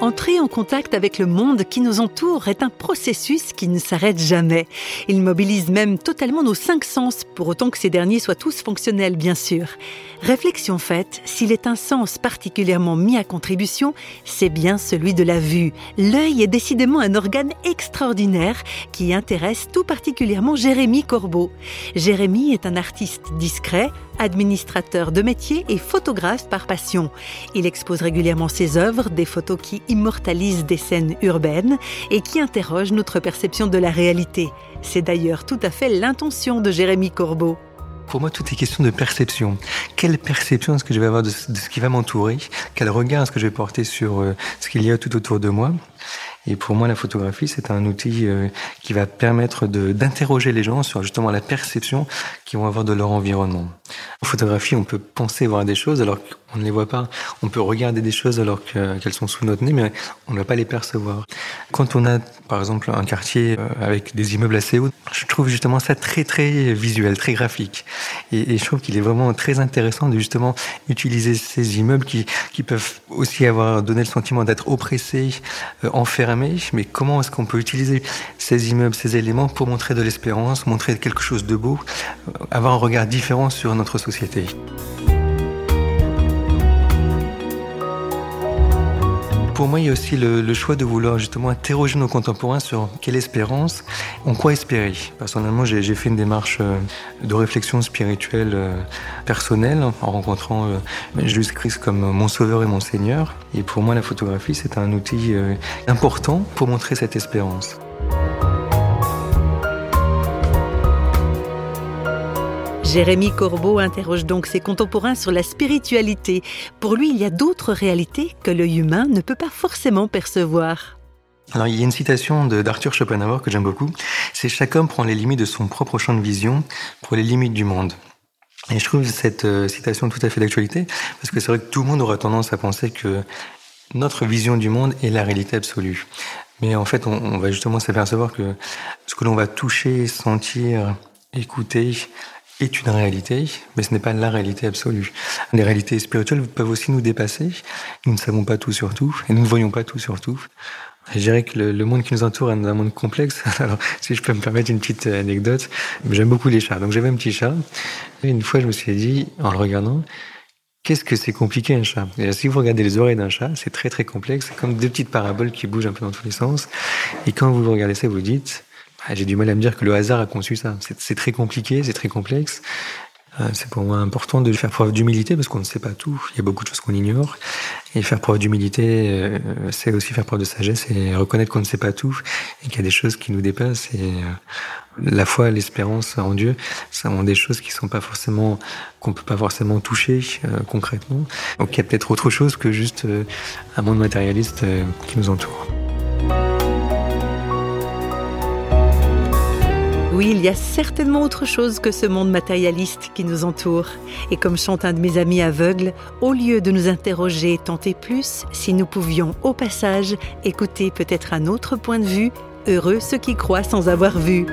Entrer en contact avec le monde qui nous entoure est un processus qui ne s'arrête jamais. Il mobilise même totalement nos cinq sens, pour autant que ces derniers soient tous fonctionnels, bien sûr. Réflexion faite, s'il est un sens particulièrement mis à contribution, c'est bien celui de la vue. L'œil est décidément un organe extraordinaire qui intéresse tout particulièrement Jérémy Corbeau. Jérémy est un artiste discret, administrateur de métier et photographe par passion. Il expose régulièrement ses œuvres, des photos qui immortalisent des scènes urbaines et qui interrogent notre perception de la réalité. C'est d'ailleurs tout à fait l'intention de Jérémy Corbeau. Pour moi, tout est question de perception. Quelle perception est-ce que je vais avoir de, ce qui va m'entourer? Quel regard est-ce que je vais porter sur euh, ce qu'il y a tout autour de moi? Et pour moi, la photographie, c'est un outil euh, qui va permettre d'interroger les gens sur justement la perception qu'ils vont avoir de leur environnement. En photographie, on peut penser voir des choses alors qu'on ne les voit pas. On peut regarder des choses alors qu'elles sont sous notre nez, mais on ne va pas les percevoir. Quand on a, par exemple, un quartier euh, avec des immeubles assez hauts, je trouve justement ça très très visuel, très graphique. Et, je trouve qu'il est vraiment très intéressant de justement utiliser ces immeubles qui, qui peuvent aussi avoir donné le sentiment d'être oppressés, euh, enfermés mais comment est-ce qu'on peut utiliser ces immeubles, ces éléments pour montrer de l'espérance, montrer quelque chose de beau, euh, avoir un regard différent sur notre société? Pour moi, il y a aussi le, choix de vouloir justement interroger nos contemporains sur quelle espérance, en quoi espérer. Personnellement, j'ai fait une démarche euh, de réflexion spirituelle euh, personnelle en rencontrant Jésus-Christ comme mon sauveur et mon Seigneur. Et pour moi, la photographie, c'est un outil important pour montrer cette espérance. Jérémy Corbeau interroge donc ses contemporains sur la spiritualité. Pour lui, il y a d'autres réalités que l'œil humain ne peut pas forcément percevoir. Alors, il y a une citation d'Arthur Schopenhauer que j'aime beaucoup. C'est chaque homme prend les limites de son propre champ de vision pour les limites du monde. Et je trouve cette euh, citation tout à fait d'actualité parce que c'est vrai que tout le monde aura tendance à penser que notre vision du monde est la réalité absolue. Mais en fait, on va justement s'apercevoir que ce que l'on va toucher, sentir, écouter, est une réalité, mais ce n'est pas la réalité absolue. Les réalités spirituelles peuvent aussi nous dépasser. Nous ne savons pas tout sur tout, et nous ne voyons pas tout sur tout. je dirais que le, monde qui nous entoure est un monde complexe. Alors, si je peux me permettre une petite anecdote, j'aime beaucoup les chats. Donc, j'avais un petit chat. Et une fois, je me suis dit, en le regardant, qu'est-ce que c'est compliqué un chat? Si vous regardez les oreilles d'un chat, c'est très très complexe. C'est comme deux petites paraboles qui bougent un peu dans tous les sens. Et quand vous regardez ça, vous dites, ah, j'ai du mal à me dire que le hasard a conçu ça. C'est très compliqué, c'est très complexe. Euh, c'est pour moi important de faire preuve d'humilité parce qu'on ne sait pas tout. Il y a beaucoup de choses qu'on ignore. Et faire preuve d'humilité, euh, c'est aussi faire preuve de sagesse et reconnaître qu'on ne sait pas tout et qu'il y a des choses qui nous dépassent. Et euh, la foi, l'espérance en Dieu, ça sont des choses qui sont pas forcément qu'on peut pas forcément toucher concrètement. Donc il y a peut-être autre chose que juste un monde matérialiste qui nous entoure. Oui, il y a certainement autre chose que ce monde matérialiste qui nous entoure. Et comme chante un de mes amis aveugles, au lieu de nous interroger tant et plus, si nous pouvions au passage écouter peut-être un autre point de vue, heureux ceux qui croient sans avoir vu.